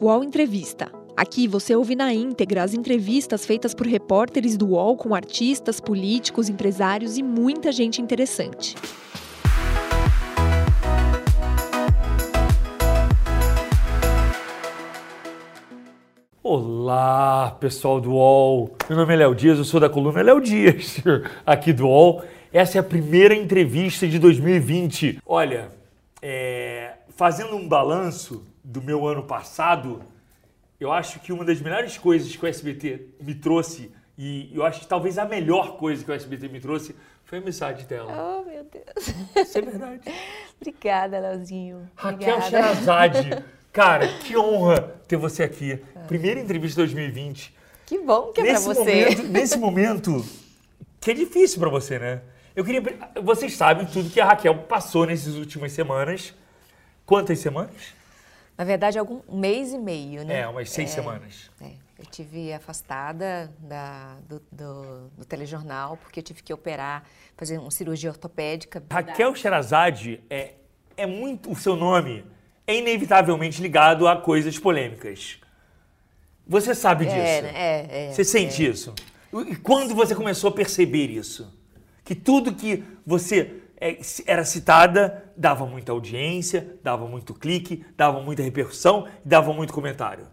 UOL Entrevista. Aqui você ouve na íntegra as entrevistas feitas por repórteres do UOL com artistas, políticos, empresários e muita gente interessante. Olá, pessoal do UOL. Meu nome é Léo Dias, eu sou da coluna Léo Dias, aqui do UOL. Essa é a primeira entrevista de 2020. Olha, é, fazendo um balanço do meu ano passado, eu acho que uma das melhores coisas que o SBT me trouxe, e eu acho que talvez a melhor coisa que o SBT me trouxe, foi a mensagem dela. Oh, meu Deus. Isso é verdade. Obrigada, Leozinho. Raquel. Sherazade. Cara, que honra ter você aqui. Primeira entrevista de 2020. Que bom que é nesse pra você. Momento, nesse momento, que é difícil pra você, né? Eu queria. Vocês sabem tudo que a Raquel passou nessas últimas semanas. Quantas semanas? Na verdade, algum um mês e meio, né? É, umas seis semanas. É, eu tive afastada da, do, do, do telejornal porque eu tive que operar, fazer uma cirurgia ortopédica. Raquel Sherazade é, é muito. O seu nome é inevitavelmente ligado a coisas polêmicas. Você sabe disso? É, né? é, é. Você sente isso? E quando você começou a perceber isso? Que tudo que você é, era citada dava muita audiência, dava muito clique, dava muita repercussão e dava muito comentário.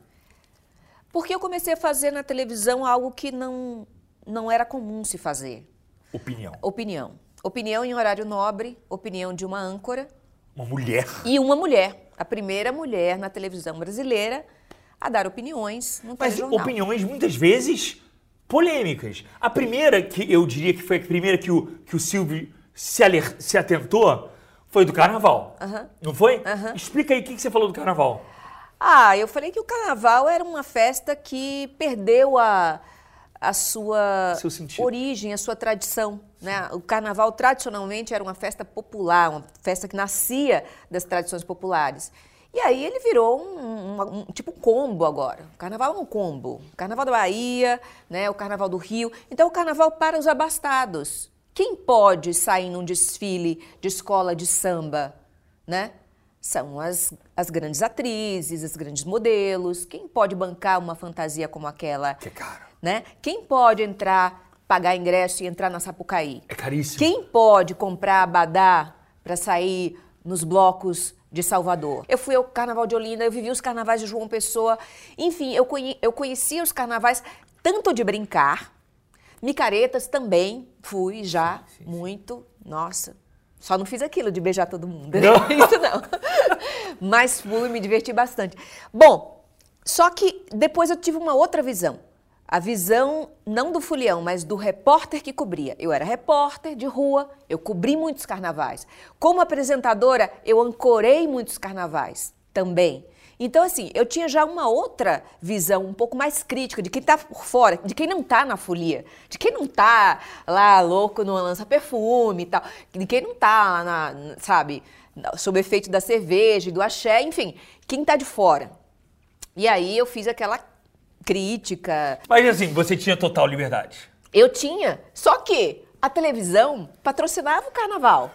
Porque eu comecei a fazer na televisão algo que não, não era comum se fazer. Opinião. Opinião. Opinião em horário nobre, opinião de uma âncora Uma mulher. e uma mulher. A primeira mulher na televisão brasileira a dar opiniões no Mas opiniões muitas vezes polêmicas. A primeira que eu diria que foi a primeira que o, que o Silvio se, aler- se atentou foi do carnaval. Aham. Não foi? Aham. Explica aí o que, que você falou do carnaval. Ah, eu falei que o carnaval era uma festa que perdeu a, a sua origem, a sua tradição. Né? O carnaval tradicionalmente era uma festa popular, uma festa que nascia das tradições populares. E aí ele virou um, um- um tipo combo agora. O carnaval é um combo. O carnaval da Bahia, né? o carnaval do Rio. Então o carnaval para os abastados. Quem pode sair num desfile de escola de samba, né? São as, as grandes atrizes, as grandes modelos. Quem pode bancar uma fantasia como aquela? Que é caro. Né? Quem pode entrar, pagar ingresso e entrar na Sapucaí? É caríssimo. Quem pode comprar abadá para sair nos blocos de Salvador? Eu fui ao Carnaval de Olinda, eu vivi os carnavais de João Pessoa. Enfim, eu, conhe, eu conhecia os carnavais tanto de brincar, micaretas também fui já, muito. Nossa, só não fiz aquilo de beijar todo mundo. Não? Isso não. Mas fui, me diverti bastante. Bom, só que depois eu tive uma outra visão. A visão não do fulião, mas do repórter que cobria. Eu era repórter de rua, eu cobri muitos carnavais. Como apresentadora, eu ancorei muitos carnavais também. Então, assim, eu tinha já uma outra visão um pouco mais crítica de quem tá por fora, de quem não tá na folia, de quem não tá lá louco no lança-perfume e tal, de quem não tá lá, na, sabe, sob efeito da cerveja e do axé, enfim, quem tá de fora. E aí eu fiz aquela crítica. Mas assim, você tinha total liberdade. Eu tinha, só que a televisão patrocinava o carnaval.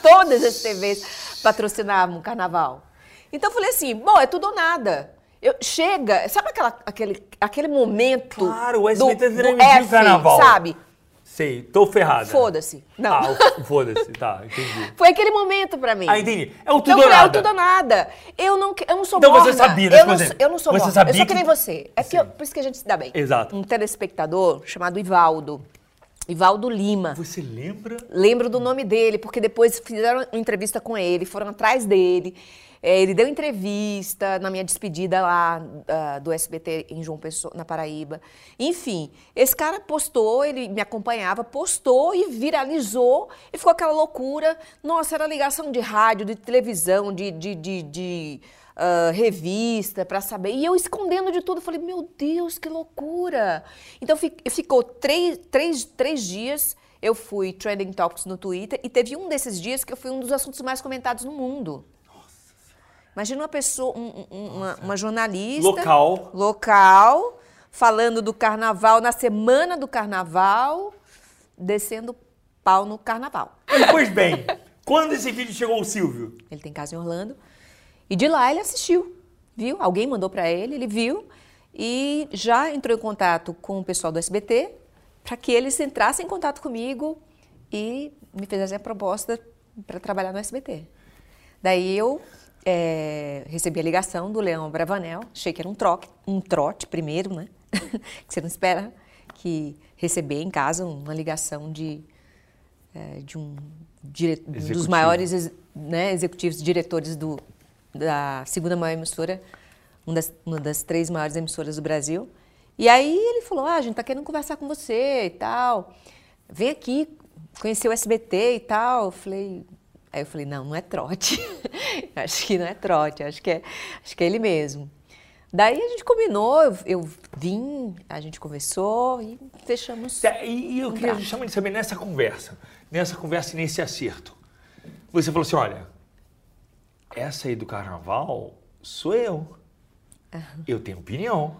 Todas as TVs patrocinavam o carnaval. Então eu falei assim, bom, é tudo ou nada. Eu, chega, sabe aquela, aquele, aquele momento Claro, o do, SBT do transmitiu F, carnaval. sabe? Sei, tô ferrada. Foda-se. Não. Ah, foda-se, tá, entendi. Foi aquele momento pra mim. Ah, entendi. É o tudo Então, ou eu falei, é o nada. tudo ou nada. Eu não, eu não sou Então você morna. sabia, eu, por não, exemplo, eu não sou você morna. sabia eu sou que- nem você. É que eu- por isso que a gente se dá bem. Exato. Um telespectador chamado Ivaldo. Ivaldo Lima. Você lembra? Lembro do nome dele, porque depois fizeram uma entrevista com ele, foram atrás dele. É, ele deu entrevista na minha despedida lá ah, do SBT em João Pessoa, na Paraíba. Enfim, esse cara postou, ele me acompanhava, postou e viralizou. E ficou aquela loucura. Nossa, era ligação de rádio, de televisão, de, de, de, de, ah, revista para saber. E eu escondendo de tudo. Falei, meu Deus, que loucura! Então fi- ficou três, três, três dias. Eu fui trending topics no Twitter e teve um desses dias que eu fui um dos assuntos mais comentados no mundo. Imagina uma pessoa, um- um- uma, uma jornalista Local. local, falando do carnaval na semana do carnaval, descendo pau no carnaval. Pois bem, quando esse vídeo chegou ao Silvio? Ele tem casa em Orlando. E de lá ele assistiu. viu, alguém mandou para ele, ele viu e já entrou em contato com o pessoal do SBT para que eles entrassem em contato comigo e me fizessem a proposta para trabalhar no SBT. Daí eu é, recebi a ligação do Leão Bravanel, achei que era um trote, um trote primeiro, né? que você não espera que receber em casa uma ligação de, é, de um dire... dos maiores né, executivos diretores do, da segunda maior emissora, uma das, uma das três maiores emissoras do Brasil. E aí ele falou: ah, a gente está querendo conversar com você e tal. Vem aqui conhecer o SBT e tal. Eu falei, aí eu falei, não, não é trote. acho que não é trote, acho que é, acho que é ele mesmo. Daí a gente combinou, eu, eu vim, a gente conversou e fechamos. E, e eu queria justamente saber nessa conversa, nessa conversa e nesse acerto. Você falou assim: olha, essa aí do carnaval sou eu. Uhum. Eu tenho opinião.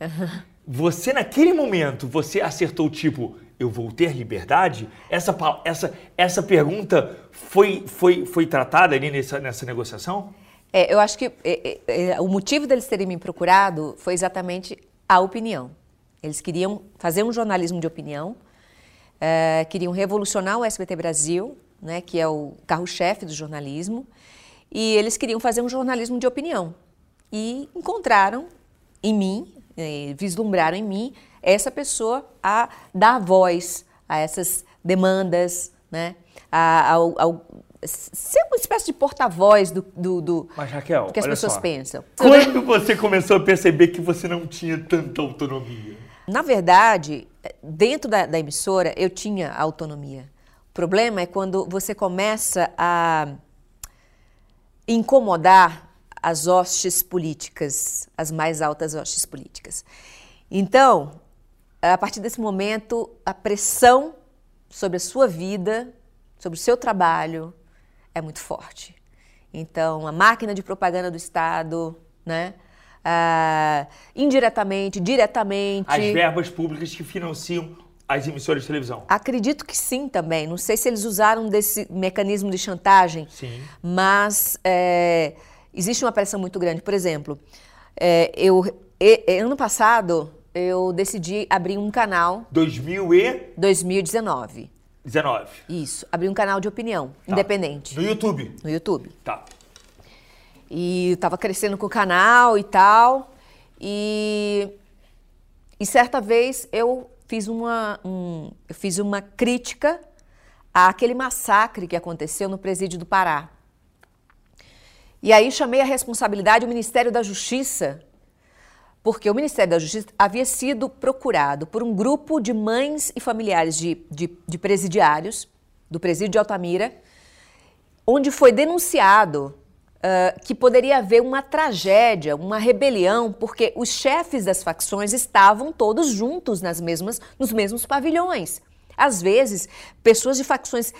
Uhum. Você, naquele momento, você acertou tipo, eu vou ter liberdade? Essa, essa, essa pergunta foi, foi, foi tratada ali nessa, nessa negociação? É, eu acho que é, é, é, o motivo deles terem me procurado foi exatamente a opinião. Eles queriam fazer um jornalismo de opinião, é, queriam revolucionar o SBT Brasil, né, que é o carro-chefe do jornalismo, e eles queriam fazer um jornalismo de opinião. E encontraram em mim, é, vislumbraram em mim essa pessoa a dar voz a essas demandas, né? A, ao, ao, ser uma espécie de porta-voz do, do, do, Mas, Raquel, que as pessoas só. pensam. Quando você começou a perceber que você não tinha tanta autonomia? Na verdade, dentro da, da emissora, eu tinha autonomia. O problema é quando você começa a incomodar as hostes políticas, as mais altas hostes políticas. Então, a partir desse momento, a pressão sobre a sua vida, sobre o seu trabalho, é muito forte. Então, a máquina de propaganda do Estado, né? Ah, indiretamente, diretamente. As verbas públicas que financiam as emissoras de televisão. Acredito que sim também. Não sei se eles usaram desse mecanismo de chantagem, sim. mas é, existe uma pressão muito grande. Por exemplo, é, eu, e, ano passado eu decidi abrir um canal. 2000 e? 2019. 19. Isso, abri um canal de opinião, tá. independente. No YouTube? No YouTube. Tá. E eu tava crescendo com o canal e tal. E, e certa vez eu fiz uma, um, eu fiz uma crítica àquele massacre que aconteceu no presídio do Pará. E aí chamei a responsabilidade o Ministério da Justiça porque o Ministério da Justiça havia sido procurado por um grupo de mães e familiares de, de, de presidiários do presídio de Altamira, onde foi denunciado uh, que poderia haver uma tragédia, uma rebelião, porque os chefes das facções estavam todos juntos nas mesmas, nos mesmos pavilhões. Às vezes, pessoas de facções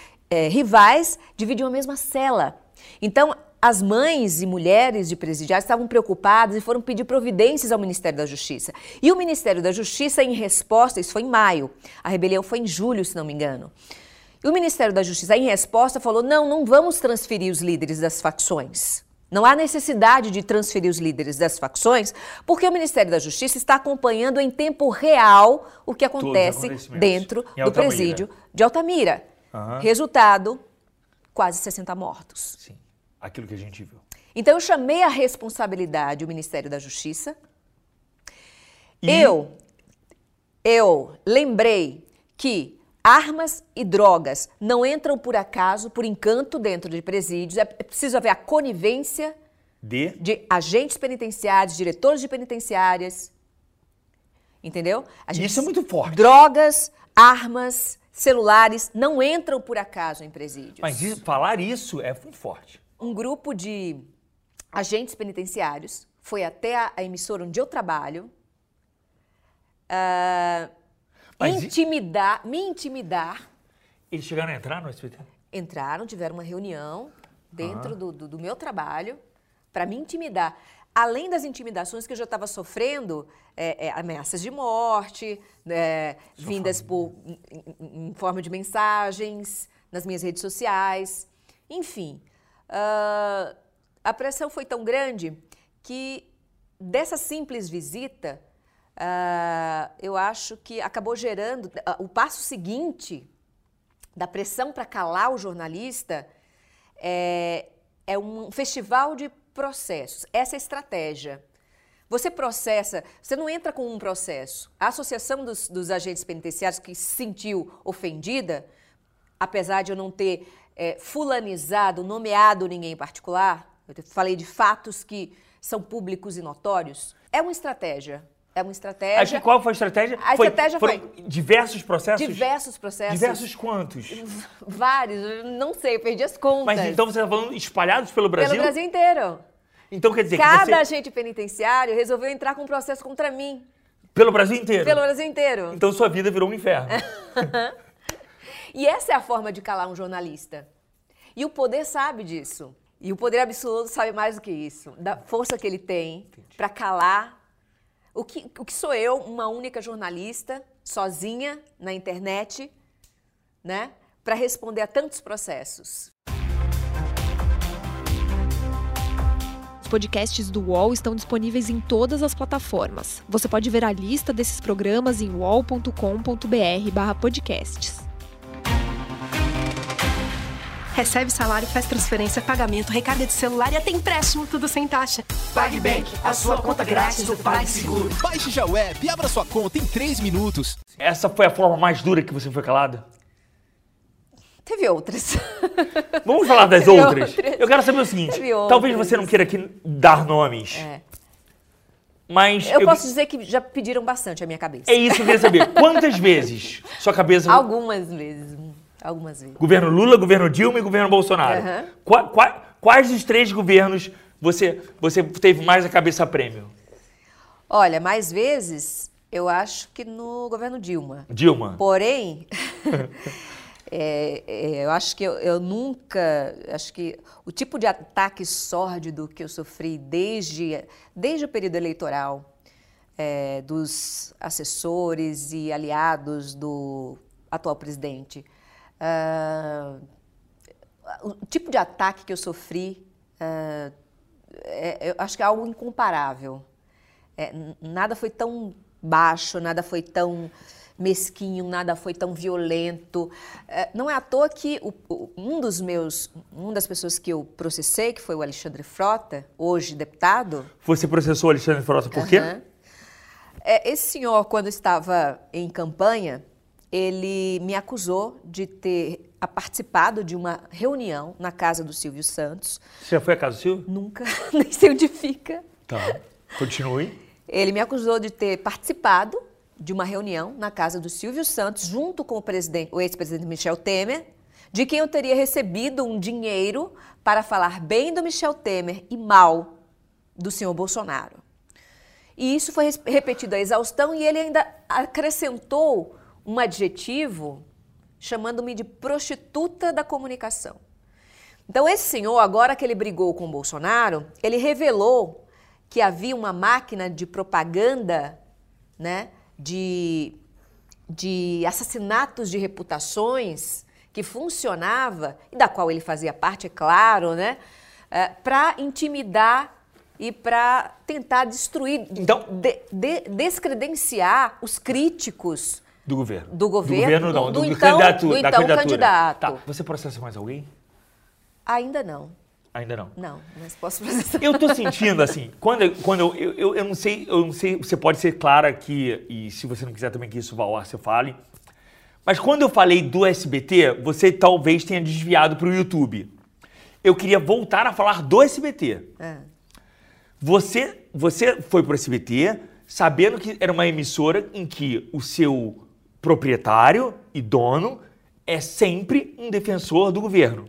rivais dividiam a mesma cela. Então, as mães e mulheres de presidiários estavam preocupadas e foram pedir providências ao Ministério da Justiça. E o Ministério da Justiça, em resposta, isso foi em maio, a rebelião foi em julho, se não me engano. E o Ministério da Justiça, em resposta, falou: não, não vamos transferir os líderes das facções. Não há necessidade de transferir os líderes das facções, porque o Ministério da Justiça está acompanhando em tempo real o que acontece dentro do presídio de Altamira. Uhum. Resultado: quase 60 mortos. Sim aquilo que a gente viu. Então eu chamei a responsabilidade o Ministério da Justiça. E... Eu eu lembrei que armas e drogas não entram por acaso, por encanto dentro de presídios. É preciso haver a conivência de, de agentes penitenciários, diretores de penitenciárias. Entendeu? Gente, Isso é muito forte. Drogas, armas, celulares não entram por acaso em presídios. Mas isso, falar isso é muito forte um grupo de agentes penitenciários foi até a, a emissora onde eu trabalho uh, intimidar, e... me intimidar. Eles chegaram a entrar no SBT? Entraram, tiveram uma reunião dentro do, do, do meu trabalho para me intimidar além das intimidações que eu já estava sofrendo, é, é, ameaças de morte, é, vindas por, em, em, forma de mensagens nas minhas redes sociais, enfim. Uh, a pressão foi tão grande que dessa simples visita, uh, eu acho que acabou gerando uh, o passo seguinte da pressão para calar o jornalista é, é um festival de processos. Essa é a estratégia. Você processa, você não entra com um processo. A Associação dos, dos Agentes Penitenciários que se sentiu ofendida, apesar de eu não ter é, fulanizado, nomeado ninguém em particular, eu falei de fatos que são públicos e notórios, é uma estratégia. É uma estratégia. Acho que qual foi a estratégia? A foi, estratégia foi diversos processos? Diversos processos. Diversos quantos? Vários, não sei, eu perdi as contas. Mas então você está falando espalhados pelo Brasil? Pelo Brasil inteiro. Então quer dizer Cada que você... agente penitenciário resolveu entrar com um processo contra mim. Pelo Brasil inteiro? Pelo Brasil inteiro. Então sua vida virou um inferno. e essa é a forma de calar um jornalista. E o poder sabe disso. E o poder absoluto sabe mais do que isso, da força que ele tem para calar. O que, o que sou eu, uma única jornalista, sozinha na internet, né, para responder a tantos processos? Os podcasts do UOL estão disponíveis em todas as plataformas. Você pode ver a lista desses programas em uol.com.br/podcasts recebe salário, faz transferência, pagamento, recarga de celular e até empréstimo, tudo sem taxa. PagBank, a sua conta grátis do PagSeguro. Baixe já o app e abra sua conta em 3 minutos. Essa foi a forma mais dura que você foi calada? Teve outras. Vamos falar das outras? outras? Eu quero saber o seguinte: talvez você não queira aqui dar nomes. É. Mas eu, eu, posso dizer que já pediram bastante a minha cabeça. É isso que eu queria saber. Quantas vezes sua cabeça. Algumas vezes. Algumas vezes. Governo Lula, governo Dilma e governo Bolsonaro. Uhum. Qua, qua, quais dos três governos você, você teve mais a cabeça prêmio? Olha, mais vezes eu acho que no governo Dilma. Dilma. Porém, é, é, eu acho que eu, eu, nunca. Acho que o tipo de ataque sórdido que eu sofri desde, desde o período eleitoral, é, dos assessores e aliados do atual presidente, Uh, o tipo de ataque que eu sofri, uh, é, eu acho que é algo incomparável. É, nada foi tão baixo, nada foi tão mesquinho, nada foi tão violento. É, não é à toa que o, o, um dos meus, uma das pessoas que eu processei, que foi o Alexandre Frota, hoje deputado. Você processou o Alexandre Frota por quê? É, esse senhor, quando estava em campanha, ele me acusou de ter participado de uma reunião na casa do Silvio Santos. Você já foi à casa do Silvio? Nunca, nem sei onde fica. Tá, continue. Ele me acusou de ter participado de uma reunião na casa do Silvio Santos, junto com o, o ex-presidente Michel Temer, de quem eu teria recebido um dinheiro para falar bem do Michel Temer e mal do senhor Bolsonaro. E isso foi repetido à exaustão e ele ainda acrescentou um adjetivo chamando-me de prostituta da comunicação. Então, esse senhor, agora que ele brigou com o Bolsonaro, ele revelou que havia uma máquina de propaganda, né, de, de assassinatos de reputações que funcionava, e da qual ele fazia parte, é claro, né, é, para intimidar e para tentar destruir, então, de, de, descredenciar os críticos do governo. Do governo? Do governo não, do, do, então, candidato, do então candidato. Tá. Você processa mais alguém? Ainda não. Ainda não? Não, mas posso processar. Eu tô sentindo assim, quando, eu, quando eu, eu, eu, eu, não sei, eu não sei, você pode ser clara aqui, e se você não quiser também que isso vá ao ar, você fale. Mas quando eu falei do SBT, você talvez tenha desviado para o YouTube. Eu queria voltar a falar do SBT. É. Você, você foi para o SBT sabendo que era uma emissora em que o seu proprietário e dono é sempre um defensor do governo.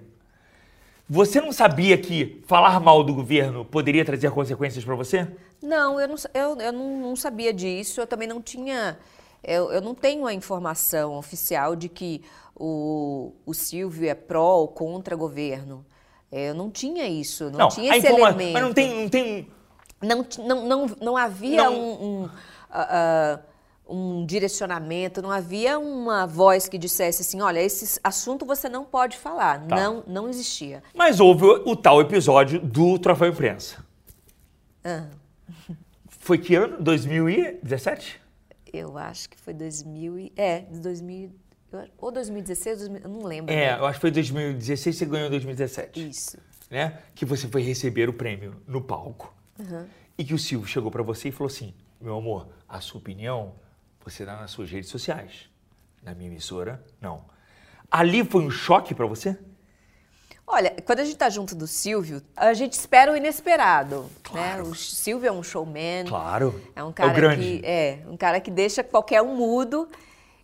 Você não sabia que falar mal do governo poderia trazer consequências para você? Não, eu, não, eu, eu não, não, sabia disso. Eu também não tinha. Eu, eu não tenho a informação oficial de que o, o Silvio é pró ou contra governo. Eu não tinha isso, não, não tinha esse informa... elemento. Mas não tem, não tem. Não, não, não, não havia não... um. um uh, uh, um direcionamento, não havia uma voz que dissesse assim, olha, esse assunto você não pode falar. Tá. Não, não existia. Mas houve o tal episódio do Troféu Imprensa. Ah. Foi que ano? 2017? Eu acho que foi 2000 e... É, de 2000... eu acho- Ou 2016, 2000, eu não lembro. É, né? eu acho que foi 2016 você ganhou em 2017. Isso. Né? Que você foi receber o prêmio no palco. E que o Silvio chegou pra você e falou assim: meu amor, a sua opinião você dá nas suas redes sociais. Na minha emissora, não. Ali foi um choque pra você? Olha, quando a gente tá junto do Silvio, a gente espera o inesperado, né? O Silvio é um showman. Claro. É um É cara grande. que é um cara que deixa qualquer um mudo.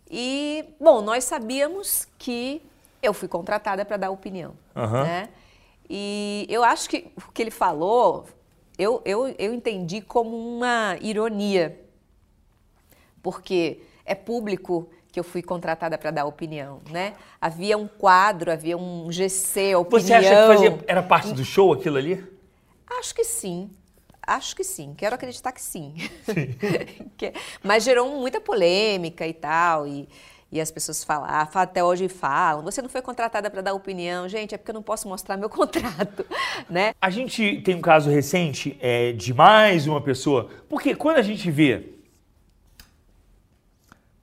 E bom, nós sabíamos que eu fui contratada para dar opinião, Aham. né? E eu acho que o que ele falou, eu, eu, eu entendi como uma ironia, porque é público que eu fui contratada para dar opinião, né? Havia um quadro, havia um GC, opinião. Você acha que fazia, era parte do show aquilo ali? Acho que sim. Acho que sim. Quero acreditar que sim. Que- Mas gerou muita polêmica e tal. E, e as pessoas falaram, até hoje falam, você não foi contratada para dar opinião. Gente, é porque eu não posso mostrar meu contrato, né? A gente tem um caso recente é, de mais uma pessoa. Porque quando a gente vê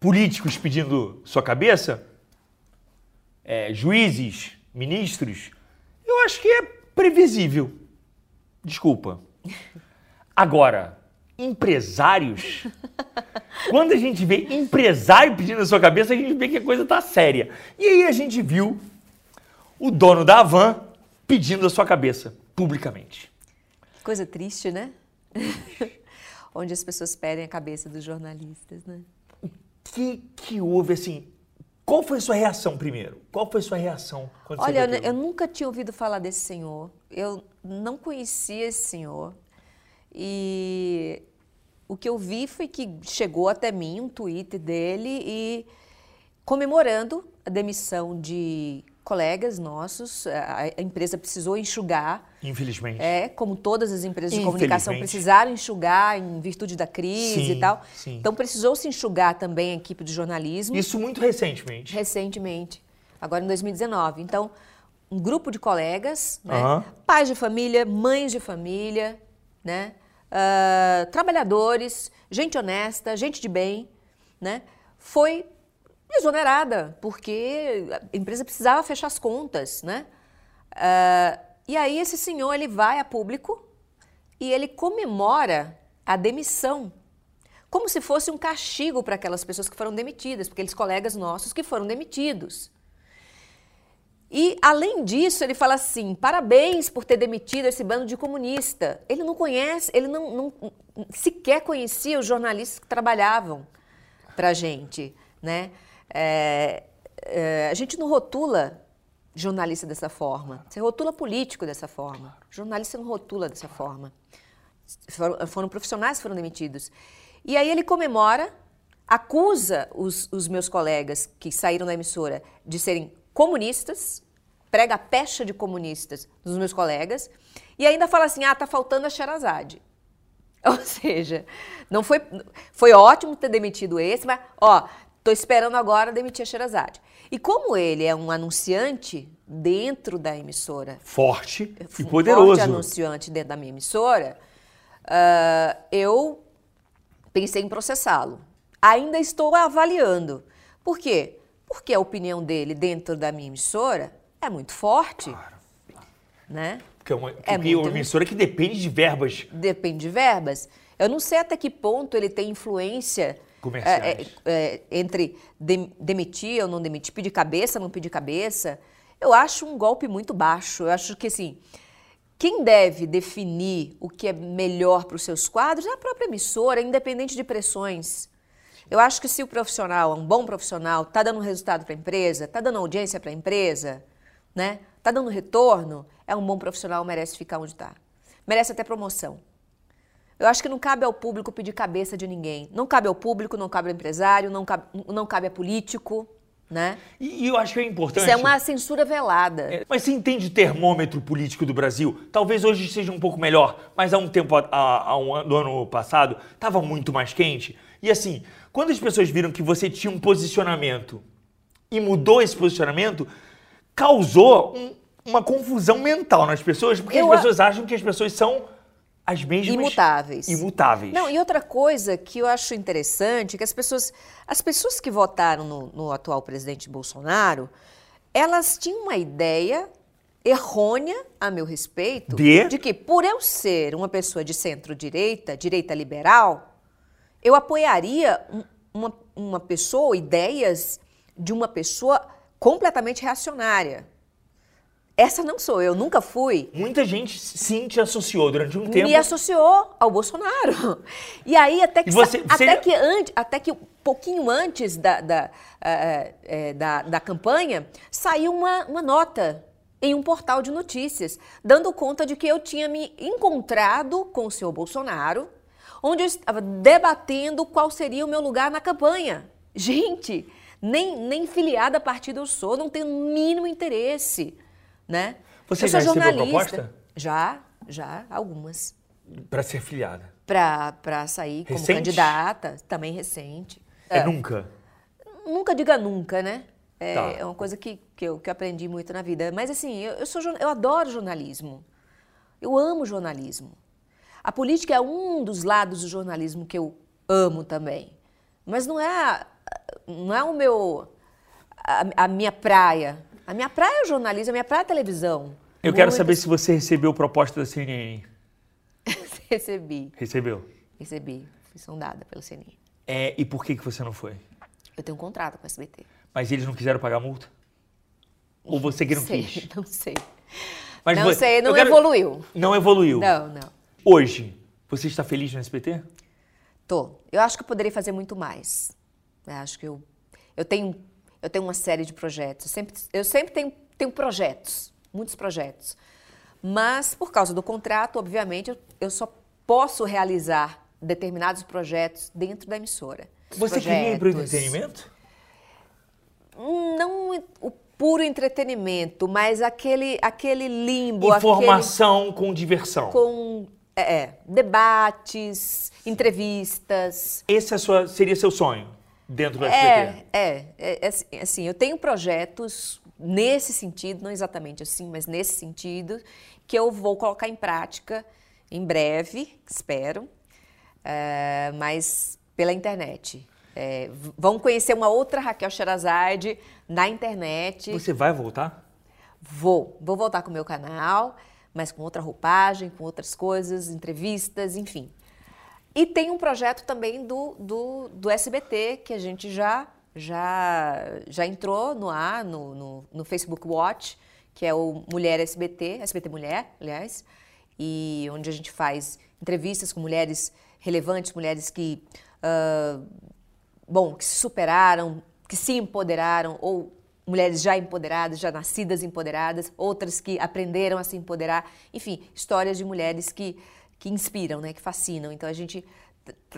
políticos pedindo sua cabeça, é, juízes, ministros, eu acho que é previsível. Desculpa. Agora, empresários. Quando a gente vê empresário pedindo a sua cabeça, a gente vê que a coisa tá séria. E aí a gente viu o dono da Havan pedindo a sua cabeça publicamente. Coisa triste, né? Onde as pessoas pedem a cabeça dos jornalistas, né? O que que houve assim? Qual foi a sua reação primeiro? Qual foi a sua reação quando você Olha, eu, aquilo? eu nunca tinha ouvido falar desse senhor. Eu não conhecia esse senhor. E o que eu vi foi que chegou até mim um tweet dele e comemorando a demissão de colegas nossos. A, empresa precisou enxugar. Infelizmente. É, como todas as empresas de comunicação precisaram enxugar em virtude da crise Sim, e tal. sim. Então precisou se enxugar também a equipe de jornalismo Isso muito recentemente. recentemente, agora em 2019. Então, um grupo de colegas, né? Pais de família, mães de família, né? ah, trabalhadores, gente honesta, gente de bem, né? foi exonerada, porque a empresa precisava fechar as contas. Né? Ah, e aí esse senhor ele vai a público e ele comemora a demissão como se fosse um castigo para aquelas pessoas que foram demitidas, porque aqueles colegas nossos que foram demitidos. E, além disso, ele fala assim: parabéns por ter demitido esse bando de comunista. Ele não conhece, ele não, não- sequer conhecia os jornalistas que trabalhavam para a gente. Né? É, é, a gente não rotula jornalista dessa forma. Você rotula político dessa forma. Jornalista não rotula dessa forma foram, foram profissionais que foram demitidos. E aí ele comemora, acusa os, os meus colegas que saíram da emissora de serem comunistas, prega a pecha de comunistas dos meus colegas, e ainda fala assim: ah, tá faltando a Sherazade. Ou seja, não foi, foi ótimo ter demitido esse, mas, ó, tô esperando agora demitir a Sherazade. E como ele é um anunciante dentro da emissora, Forte e um poderoso. forte anunciante dentro da minha emissora, ah, eu pensei em processá-lo. Ainda estou avaliando. Por quê? Porque a opinião dele dentro da minha emissora é muito forte. Né? Porque é uma, É porque é muito- uma emissora que depende de verbas. Depende de verbas. Eu não sei até que ponto ele tem influência é, é, é, entre dem- demitir ou não demitir, pedir cabeça, não pedir cabeça. Eu acho um golpe muito baixo. Eu acho que assim, quem deve definir o que é melhor para os seus quadros é a própria emissora, independente de pressões. Eu acho que se o profissional é um bom profissional, está dando resultado para a empresa, está dando audiência para a empresa, né? Está dando retorno, é um bom profissional, merece ficar onde está. Merece até promoção. Eu acho que não cabe ao público pedir cabeça de ninguém. Não cabe ao público, não cabe ao empresário, não cabe, não cabe a político, né? E, e eu acho que é importante. Isso é uma censura velada. É, Mas você entende o termômetro político do Brasil? Talvez hoje seja um pouco melhor, mas há um tempo, há, há um ano, do ano passado, estava muito mais quente. E assim, quando as pessoas viram que você tinha um posicionamento e mudou esse posicionamento, causou um- uma confusão mental nas pessoas, porque Eu as pessoas acham que as pessoas são As mesmas. Imutáveis. Imutáveis. Não, e outra coisa que eu acho interessante, que as pessoas, as pessoas que votaram no, no atual presidente Bolsonaro, elas tinham uma ideia errônea a meu respeito De? que por eu ser uma pessoa de centro-direita, direita liberal, eu apoiaria um- uma, uma pessoa, ideias de uma pessoa completamente reacionária. Essa não sou eu, nunca fui Muita gente sim te associou durante um tempo. me associou ao Bolsonaro. E aí, até que, E você- até que, antes, até que um pouquinho antes da, da, eh, da, da campanha, saiu uma, uma nota em um portal de notícias, dando conta de que eu tinha me encontrado com o senhor Bolsonaro, onde eu estava debatendo qual seria o meu lugar na campanha. Gente, nem, nem filiada a partido eu sou, não tenho o mínimo interesse. Né? Você eu sou já recebeu jornalista. proposta? Já, já, algumas. Pra ser filiada. Para sair como Recente? candidata, também recente. É, nunca. Nunca diga nunca, né? É, Tá. é uma coisa que, que, eu, que eu aprendi muito na vida. Mas assim, eu, eu, sou, eu adoro jornalismo. Eu amo jornalismo. A política é um dos lados do jornalismo que eu amo também. Mas não é, não é o meu, a, a minha praia. A minha praia é o jornalismo, a minha praia é a televisão. Eu quero saber se você recebeu proposta da CNN. Recebi, Recebeu. recebi. Fui sondada pelo CNI. É, e por que, que você não foi? Eu tenho um contrato com a SBT. Mas eles não quiseram pagar multa? Ou você que não sei, quis? Não sei. Mas não sei, não quero- evoluiu. Não evoluiu. Não, não. Hoje, você está feliz no SBT? Tô. Eu acho que eu poderia fazer muito mais. Eu acho que eu, eu tenho eu tenho uma série de projetos. Eu sempre, eu sempre tenho, tenho projetos, muitos projetos. Mas por causa do contrato, obviamente, eu, eu só posso realizar determinados projetos dentro da emissora. Você queria ir para o Projetos- entretenimento? Não o puro entretenimento, mas aquele aquele limbo, Informação com diversão. aquele com é, é, debates, entrevistas. Esse é sua, seria seu sonho dentro do SBT? É, é, é, é assim, assim, eu tenho projetos nesse sentido, não exatamente assim, mas nesse sentido, que eu vou colocar em prática em breve, espero, é, mas pela internet. É, vão conhecer uma outra Raquel Sherazade na internet. Você vai voltar? Vou, vou voltar com o meu canal, mas com outra roupagem, com outras coisas, entrevistas, enfim. E tem um projeto também do, do, do SBT, que a gente já, já, já entrou no ar, no, no, no Facebook Watch, que é o Mulher SBT, SBT Mulher, aliás, e onde a gente faz entrevistas com mulheres relevantes, mulheres que, ah, bom, que se superaram, que se empoderaram, ou mulheres já empoderadas, já nascidas empoderadas, outras que aprenderam a se empoderar, enfim, histórias de mulheres que, que inspiram, né, que fascinam. Então a gente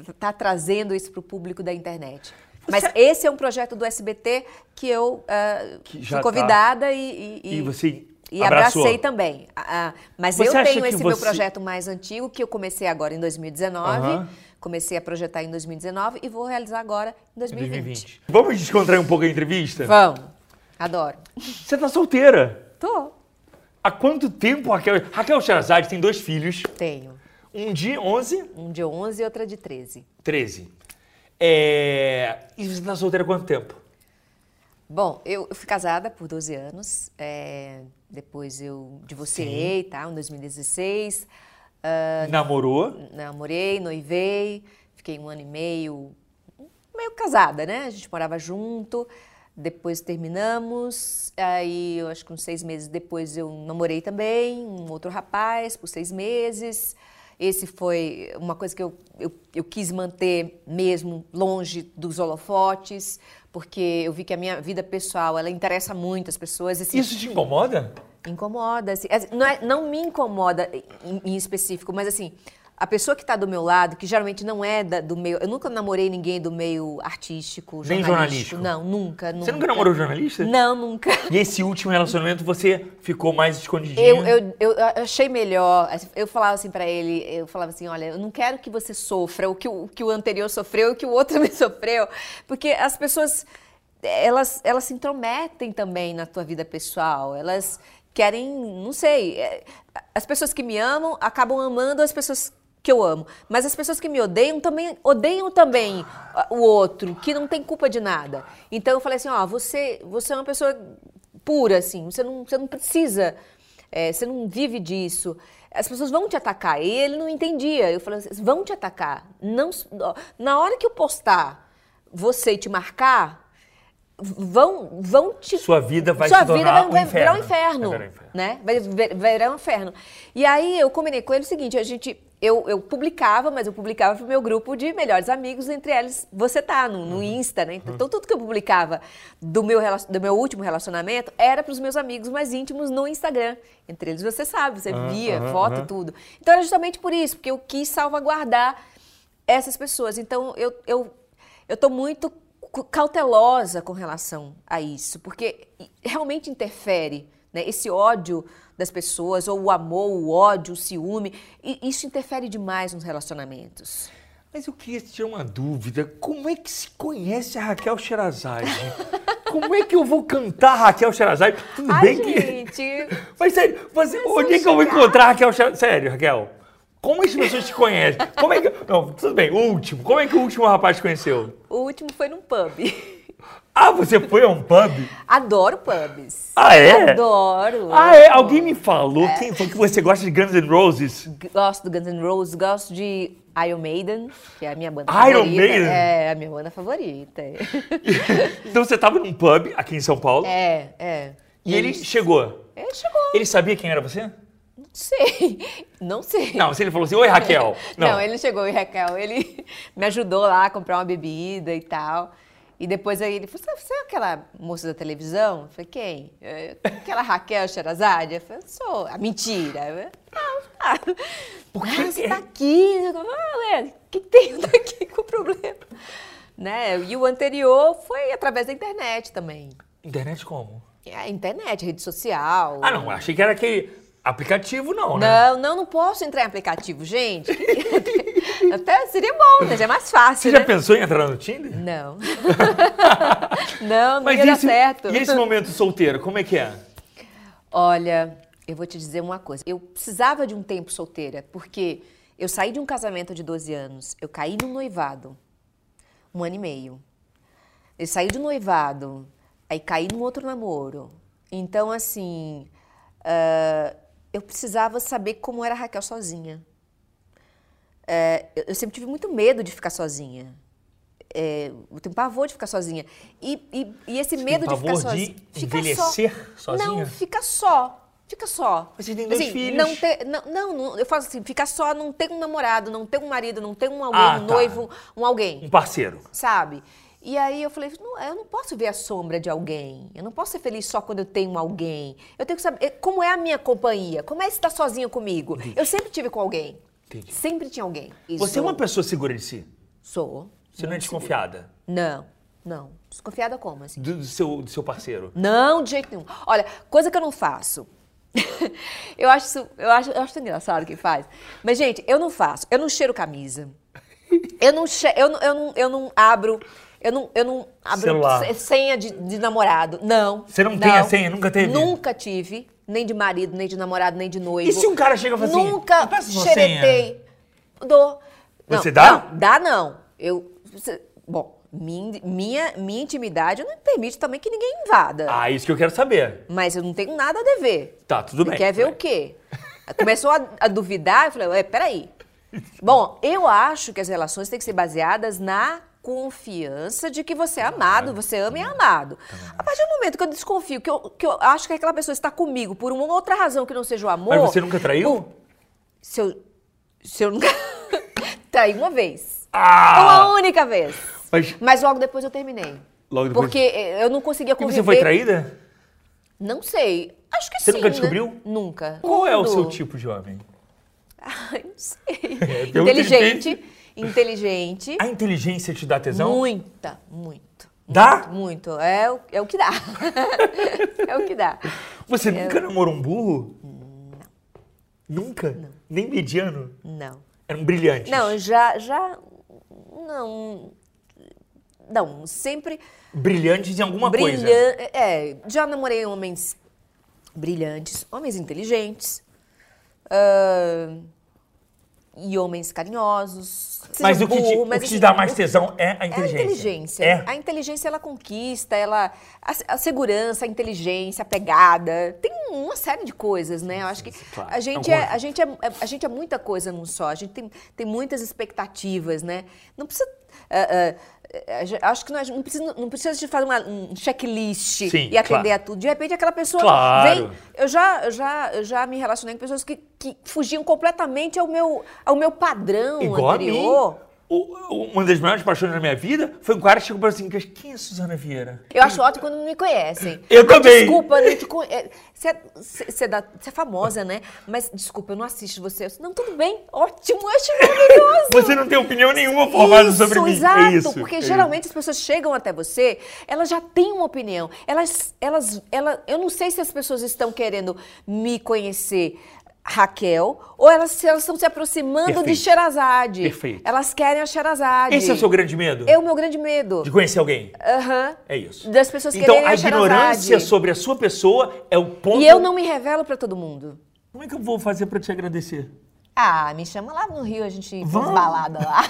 está trazendo isso para o público da internet. Mas esse é um projeto do SBT que eu ah, Que fui tá. convidada e, e, E você e abraçou? abracei também. Ah, mas Você eu tenho esse meu você- projeto mais antigo, que eu comecei agora em 2019. Aham. Comecei a projetar em 2019 e vou realizar agora em 2020. 2020. Vamos descontrair um pouco a entrevista? Vamos. Adoro. Você tá solteira. Tô. Há quanto tempo, Raquel? Raquel Sherazade tem dois filhos. Tenho. Um de 11, Um de 11 e outra de 13. 13. É... E você tá solteira há quanto tempo? Bom, eu, eu fui casada por 12 anos. é, depois eu divorciei, tá? Em 2016. Ah, Namorou? namorei, noivei, fiquei um ano e meio, meio casada, né? A gente morava junto, depois terminamos, aí eu acho que uns seis meses depois eu namorei também, um outro rapaz, por seis meses. Esse foi uma coisa que eu, eu, eu quis manter mesmo longe dos holofotes, porque eu vi que a minha vida pessoal, ela interessa muito as pessoas. Assim, Isso te incomoda? Incomoda, assim, assim, não, é- não me incomoda em, em específico, mas assim, a pessoa que está do meu lado, que geralmente não é da- do meio. Eu nunca namorei ninguém do meio artístico, Nem jornalístico. jornalístico? Não, nunca, nunca. Você nunca namorou jornalista? Não, nunca. E esse último relacionamento você ficou mais escondidinho? Eu, eu, eu achei melhor. assim, Eu falava assim pra ele, eu falava assim, olha, eu não quero que você sofra o que o, que o anterior sofreu, o que o outro me sofreu, porque as pessoas elas, elas se intrometem também na tua vida pessoal. Elas querem, não sei, é, as pessoas que me amam acabam amando as pessoas que eu amo, mas as pessoas que me odeiam também odeiam também o outro, que não tem culpa de nada. Então eu falei assim, ó, você, você é uma pessoa pura, assim, você não, você não precisa, é, você não vive disso. As pessoas vão te atacar. E ele não entendia. Eu falei assim, vão te atacar. Não, na hora que eu postar você e te marcar, vão, vão te. Sua vida vai sua se vida vai, um vai inferno. virar um inferno, Vai virar um inferno. né? Vai virar um inferno. E aí eu combinei com ele o seguinte, a gente, eu, eu publicava, mas eu publicava pro meu grupo de melhores amigos, entre eles você tá no, Uhum. no Insta, né? Então tudo que eu publicava do meu, do meu último relacionamento era pros meus amigos mais íntimos no Instagram. Entre eles você sabe, você via aham, foto aham. tudo. Então era justamente por isso, porque eu quis salvaguardar essas pessoas. Então eu eu eu tô muito cautelosa com relação a isso, porque realmente interfere, né? Esse ódio das pessoas, ou o amor, o ódio, o ciúme, isso interfere demais nos relacionamentos. Mas eu queria te tirar uma dúvida. Como é que se conhece a Raquel Sherazade? Como é que eu vou cantar a Raquel Sherazade? Tudo Ai, bem que... gente, Mas sério, você, onde é que eu vou encontrar a Raquel Sherazade? Sério, Raquel. Como as pessoas te conhecem? Como é que... Não, tudo bem, o último. Como é que o último rapaz te conheceu? o último foi num pub. Ah, você foi a um pub? Adoro pubs. Ah, é? Adoro. Ah, é? Alguém me falou quem foi que você gosta de Guns N' Roses? Gosto do Guns N' Roses, gosto de Iron Maiden, que é a minha banda Iron favorita. Maiden? É, a minha banda favorita. então você tava num pub aqui em São Paulo É, é. e ele chegou. Ele chegou. Ele sabia quem era você? Não sei. Não sei. Não, se ele falou assim, oi Raquel. Não, ele chegou e Raquel, ele me ajudou lá a comprar uma bebida e tal. E depois aí ele falou, "Você- é aquela moça da televisão? Eu falei, quem? "É, Aquela Raquel Sherazade? Eu falei, sou. Ah, mentira. Eu tá. Por Ah, que você que- tá aqui. Eu falei, Ah, ué, o que tem daqui com o problema? Né? E o anterior foi através da internet também. Internet como? É, A internet, rede social. Ah, não, achei que era aquele aplicativo, não, né? Não, não, não posso entrar em aplicativo, gente. Até seria bom, né? Já é mais fácil, Você já né? pensou em entrar no Tinder? Não. não, não Mas ia e dar esse, certo. e esse momento solteiro, como é que é? Olha, eu vou te dizer uma coisa. Eu precisava de um tempo solteira, porque eu saí de um casamento de 12 anos, eu caí num noivado, um ano e meio. Eu saí de um noivado, aí caí num outro namoro. Então, assim, ah, eu precisava saber como era a Raquel sozinha. É, eu- sempre tive muito medo de ficar sozinha. É, eu tenho pavor de ficar sozinha. E, e- e esse medo de ficar de sozinha. ficar envelhecer sozinha? Não, fica só. Fica só. Mas você tem dois Assim, filhos. Não, ter, não, não, não, eu falo assim, ficar só, não ter um namorado, não ter um marido, não ter um alguém, Ah, um tá. noivo, um alguém, Um parceiro. sabe? E aí eu falei, não, eu não posso ver a sombra de alguém. Eu não posso ser feliz só quando eu tenho alguém. Eu tenho que saber como é a minha companhia, como é estar sozinha comigo. Eu sempre tive com alguém. Entendi. Sempre tinha alguém. E Você é sou- uma pessoa segura de si? Sou. Você não é desconfiada Não, não. Desconfiada como, assim? do, do seu, do seu parceiro? Não, de jeito nenhum. Olha, coisa que eu não faço. eu acho isso, eu acho, eu acho tão engraçado quem faz. Mas, gente, eu não faço. Eu não cheiro camisa. Eu não, che eu não, eu não, eu não abro. Eu não, eu não abro Celular. se- senha de, de namorado. Não. Você não tem a senha? Nunca teve? Nunca tive. Nem de marido, nem de namorado, nem de noivo. E se um cara chega e fala assim, Nunca "Me passa sua xeretei. Dou. Não, Você dá? Não, dá não. Eu. bom, minha, minha, minha intimidade não permite também que ninguém invada. Ah, isso que eu quero saber. Mas eu não tenho nada a dever. Tá, tudo Você bem, quer ver bem. o quê? Começou a, a duvidar, eu falei, ué, peraí. Bom, eu acho que as relações têm que ser baseadas na confiança de que você é amado, você ama e é amado. A partir do momento que eu desconfio, que eu, que eu acho que aquela pessoa está comigo por uma outra razão que não seja o amor... Mas você nunca traiu? Bom, se eu, se eu nunca... Traí uma vez. Ah! Uma única vez. Mas Mas logo depois eu terminei. logo depois... Porque eh, eu não conseguia E conviver... você foi traída? Não sei. Acho que Você sim. nunca né? descobriu? Nunca. Qual é o Quando? seu tipo de homem? Ai, não sei. pergunta inteligente, inteligente. A inteligência te dá tesão? Muita, muito. Dá? Muito. É o, é o que dá. é o que dá. Você nunca namorou um burro? Nunca? Nem mediano? Não. Eram brilhantes? Não, já, já. Não. Não, sempre Brilhantes em alguma coisa? brilhante. É, já namorei homens brilhantes, homens inteligentes. ah, e homens carinhosos. Mas o que te, burro, o mas que te assim, dá mais tesão é a é a inteligência. inteligência. É. A inteligência ela conquista, ela a, a segurança, a inteligência, a pegada, tem uma série de coisas, né? Eu acho que claro. a gente é, a gente é, a gente é muita coisa num só. A gente tem, tem muitas expectativas, né? Não precisa a gente- acho que nós não precisa, não precisa de fazer uma, um checklist Sim, e atender claro. a tudo. De repente aquela pessoa Claro. vem. Eu já, já, já me relacionei com pessoas que, que fugiam completamente ao meu, ao meu padrão Igual anterior. O- uma das maiores paixões da minha vida foi um cara que chegou para assim, quem é Suzana Vieira? Eu acho ótimo quando não me conhecem. Eu Ah, também. Desculpa, não te conhe- Você é, é é famosa, né? Mas desculpa, eu não assisto você. Eu Não, tudo bem. Ótimo, eu acho maravilhoso. Você não tem opinião nenhuma formada Isso, sobre mim. Exato, é isso. porque é geralmente as pessoas chegam até você, elas já têm uma opinião. Elas, elas, ela, eu não sei se as pessoas estão querendo me conhecer, Raquel, ou elas, elas estão se aproximando de Perfeito. Sherazade. Perfeito. Elas querem a Sherazade. Esse é o seu grande medo? É o meu grande medo. De conhecer alguém? Aham. É isso. Das pessoas então, quererem a a Sherazade. ignorância sobre a sua pessoa é o ponto. E eu não me revelo pra todo mundo. Como é que eu vou fazer para te agradecer? Ah, me chama lá no Rio, a gente faz balada lá.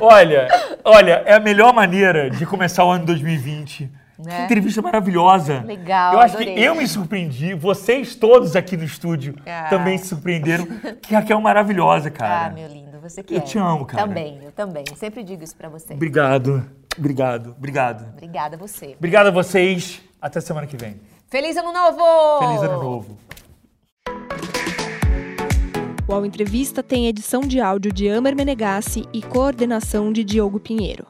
Olha, olha, é a melhor maneira de começar o ano 2020. Né? Que entrevista maravilhosa. Legal, Eu acho adorei. que eu me surpreendi, vocês todos aqui no estúdio Ah. também se surpreenderam. Que Raquel é maravilhosa, cara. Ah, meu lindo, você que Eu é. te amo, cara. Também, eu também. Sempre digo isso pra você. Obrigado, obrigado, obrigado. Obrigada a você. Obrigado a vocês. Até semana que vem. Feliz Ano Novo! Feliz ano novo. O Ao Entrevista tem edição de áudio de Amer Menegassi e coordenação de Diogo Pinheiro.